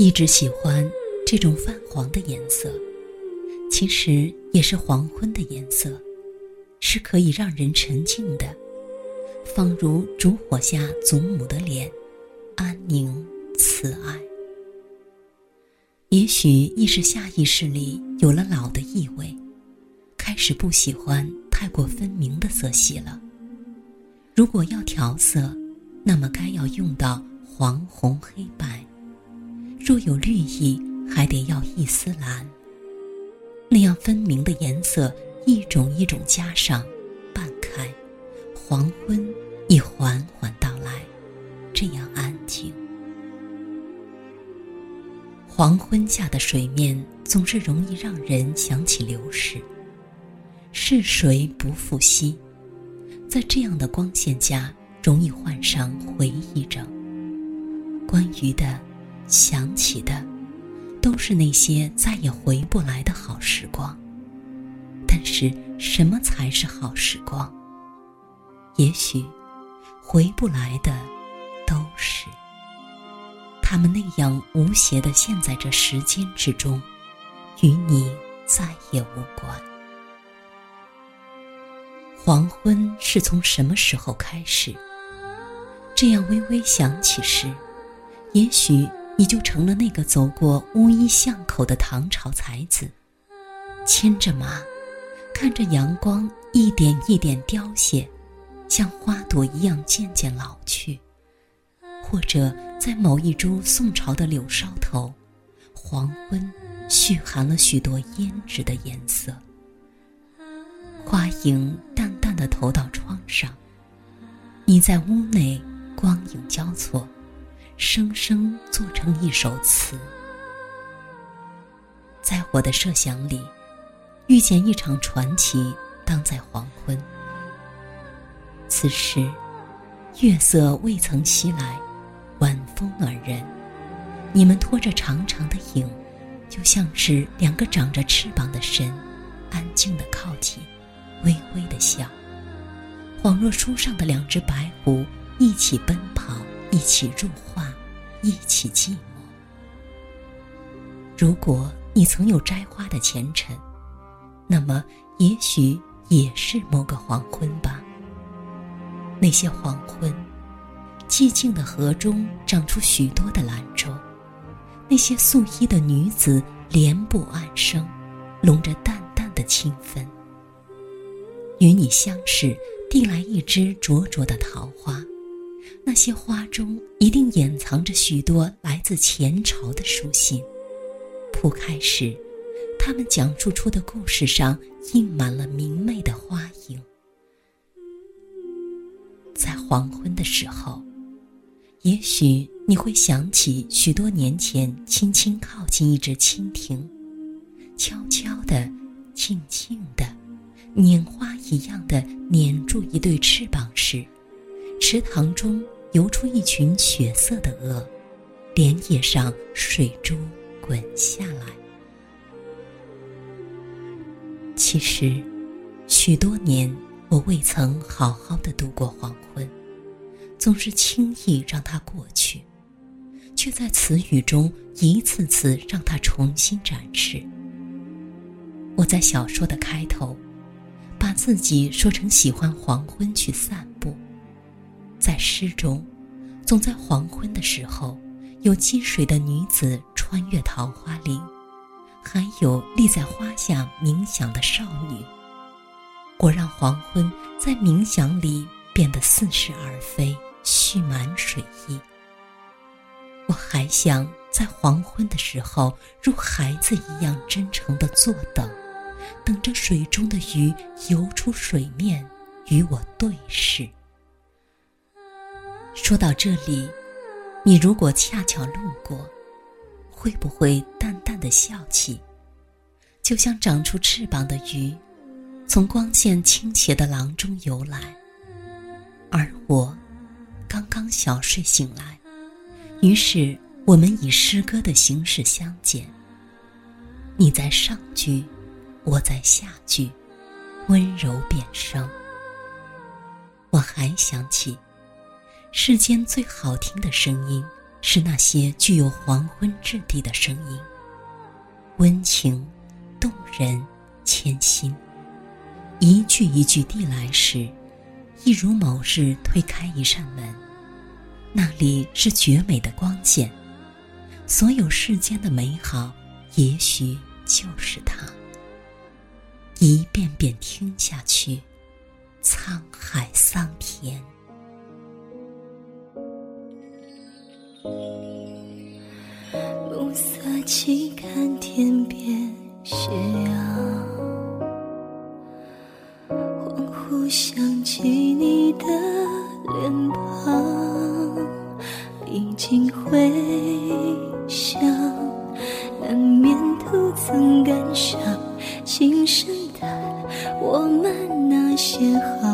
一直喜欢这种泛黄的颜色，其实也是黄昏的颜色，是可以让人沉静的，仿如烛火下祖母的脸，安宁慈爱。也许亦是下意识里有了老的意味，开始不喜欢太过分明的色系了。如果要调色，那么该要用到黄、红、黑、白。若有绿意，还得要一丝蓝。那样分明的颜色，一种一种加上，半开，黄昏已缓缓到来，这样安静。黄昏下的水面总是容易让人想起流逝，逝水不复昔。在这样的光线下，容易患上回忆症。关于的，想起的，都是那些再也回不来的好时光。但是，什么才是好时光？也许，回不来的，都是。他们那样无邪的陷在这时间之中，与你再也无关。黄昏是从什么时候开始？这样微微想起时，也许你就成了那个走过乌衣巷口的唐朝才子，牵着马，看着阳光一点一点凋谢，像花朵一样渐渐老去；或者在某一株宋朝的柳梢头，黄昏蓄含了许多胭脂的颜色。花影淡淡的投到窗上，你在屋内光影交错，生生做成一首词。在我的设想里，遇见一场传奇，当在黄昏。此时，月色未曾袭来，晚风暖人，你们拖着长长的影，就像是两个长着翅膀的神，安静的靠近。微微的笑，恍若书上的两只白狐一起奔跑，一起入画，一起寂寞。如果你曾有摘花的前尘，那么也许也是某个黄昏吧。那些黄昏，寂静的河中长出许多的兰舟，那些素衣的女子莲步暗生，笼着淡淡的清芬。与你相识，递来一支灼灼的桃花，那些花中一定掩藏着许多来自前朝的书信。铺开时，他们讲述出的故事上印满了明媚的花影。在黄昏的时候，也许你会想起许多年前，轻轻靠近一只蜻蜓，悄悄的，静静的。拈花一样的捻住一对翅膀时，池塘中游出一群血色的鹅，莲叶上水珠滚下来。其实，许多年我未曾好好的度过黄昏，总是轻易让它过去，却在词语中一次次让它重新展示。我在小说的开头。把自己说成喜欢黄昏去散步，在诗中，总在黄昏的时候，有积水的女子穿越桃花林，还有立在花下冥想的少女。我让黄昏在冥想里变得似是而非，蓄满水意。我还想在黄昏的时候，如孩子一样真诚地坐等。等着水中的鱼游出水面，与我对视。说到这里，你如果恰巧路过，会不会淡淡的笑起？就像长出翅膀的鱼，从光线倾斜的廊中游来，而我刚刚小睡醒来，于是我们以诗歌的形式相见。你在上句。我在下句，温柔变声。我还想起，世间最好听的声音，是那些具有黄昏质地的声音，温情、动人、牵心，一句一句递来时，一如某日推开一扇门，那里是绝美的光线，所有世间的美好，也许就是它。一遍遍听下去，沧海桑田。一起，看天边斜阳，恍惚想起你的脸庞，历经回想，难免徒增感伤，轻声叹我们那些好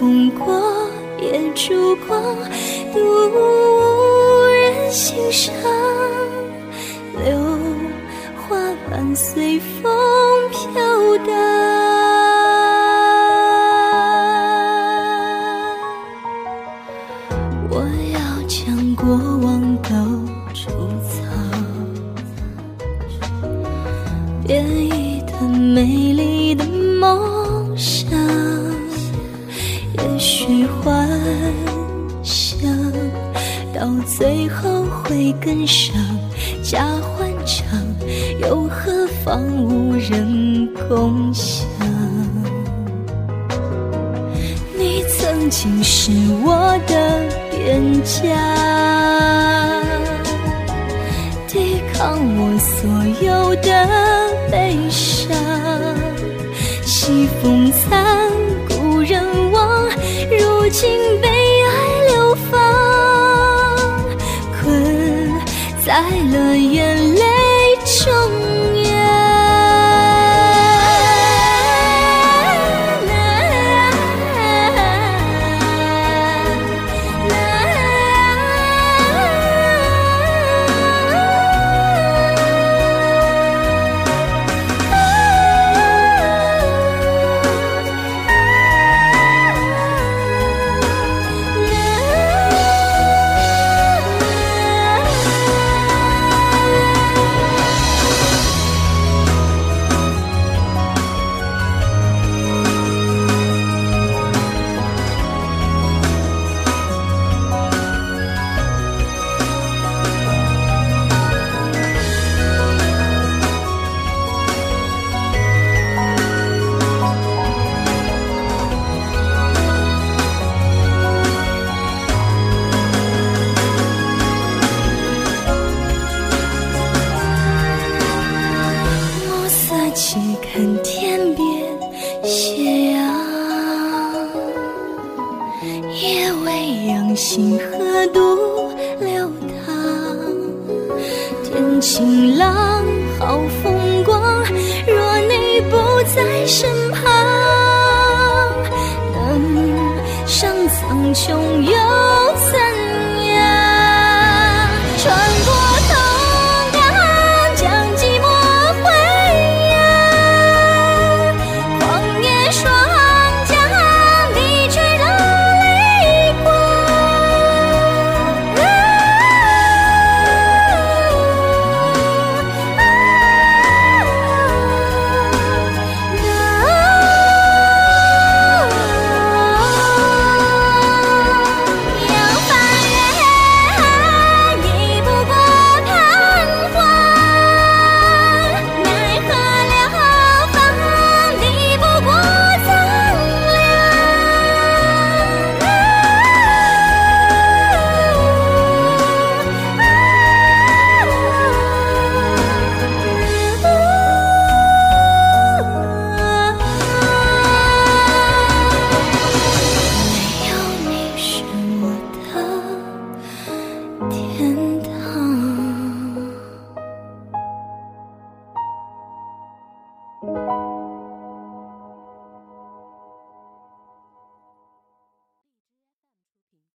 风过，也烛光，独无人欣赏。柳花瓣随风飘荡。我要将过往都储藏，编一段美丽想到最后会更伤，假欢唱又何妨无人共享？你曾经是我的。边疆，抵抗我所有的斜阳，夜未央星河独流淌，天晴朗，好风光。若你不在身旁，能上苍穹又怎